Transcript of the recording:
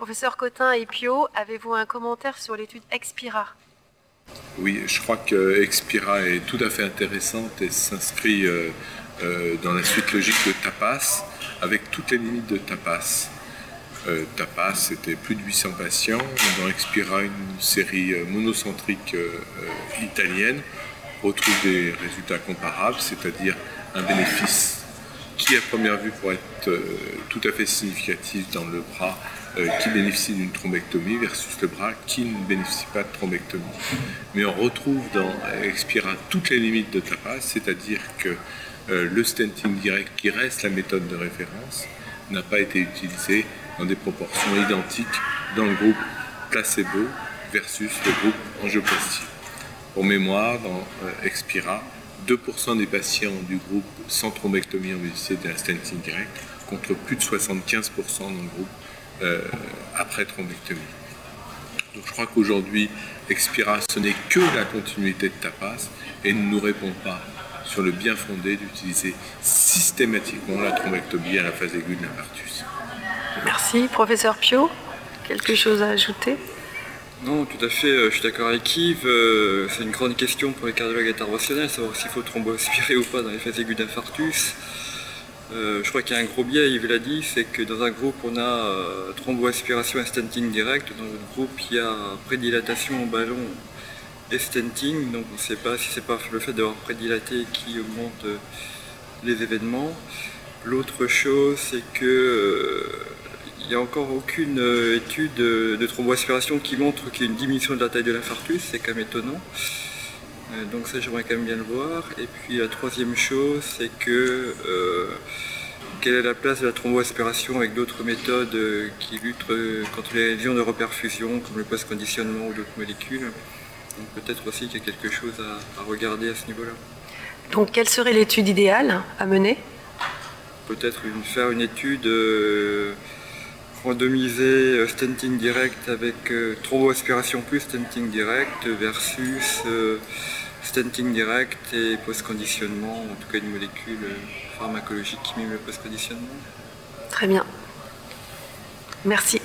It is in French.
Professeur Cotin et Pio, avez-vous un commentaire sur l'étude Expira? Oui, je crois que Expira est tout à fait intéressante et s'inscrit euh, euh, dans la suite logique de TAPAS, avec toutes les limites de TAPAS. Euh, TAPAS, c'était plus de 800 patients. Dans Expira, une série monocentrique italienne, retrouve des résultats comparables, c'est-à-dire un bénéfice qui à première vue pourrait être tout à fait significatif dans le bras qui bénéficie d'une thrombectomie versus le bras qui ne bénéficie pas de thrombectomie. Mais on retrouve dans Expira toutes les limites de TAPAS, c'est-à-dire que euh, le stenting direct, qui reste la méthode de référence, n'a pas été utilisé dans des proportions identiques dans le groupe placebo versus le groupe angioplastie. Pour mémoire, dans Expira, 2% des patients du groupe sans thrombectomie ont bénéficié d'un stenting direct, contre plus de 75% dans le groupe euh, après thrombectomie. Donc je crois qu'aujourd'hui, Expira, ce n'est que la continuité de TAPAS et ne nous répond pas sur le bien fondé d'utiliser systématiquement la thrombectomie à la phase aiguë de l'infarctus. Merci. Professeur Pio, quelque chose à ajouter? Non, tout à fait, euh, je suis d'accord avec Yves. Euh, c'est une grande question pour les cardiologues interventionnels, savoir s'il faut thromboaspirer ou pas dans les phases aiguës d'infarctus. Euh, je crois qu'il y a un gros biais, Yves l'a dit, c'est que dans un groupe on a thromboaspiration et stenting direct, dans l'autre groupe il y a prédilatation en ballon et stenting, donc on ne sait pas si c'est pas le fait d'avoir prédilaté qui augmente les événements. L'autre chose c'est que il n'y a encore aucune euh, étude de thromboaspiration qui montre qu'il y a une diminution de la taille de l'infarctus, c'est quand même étonnant. Euh, donc ça j'aimerais quand même bien le voir. Et puis la troisième chose, c'est que euh, quelle est la place de la thromboaspiration avec d'autres méthodes qui luttent contre les lésions de reperfusion, comme le post-conditionnement ou d'autres molécules. Donc peut-être aussi qu'il y a quelque chose à, regarder à ce niveau-là. Donc quelle serait l'étude idéale à mener? Peut-être faire une étude randomiser euh, stenting direct avec euh, thromboaspiration plus stenting direct versus euh, stenting direct et post-conditionnement, en tout cas une molécule pharmacologique qui mime le post-conditionnement. Très bien. Merci.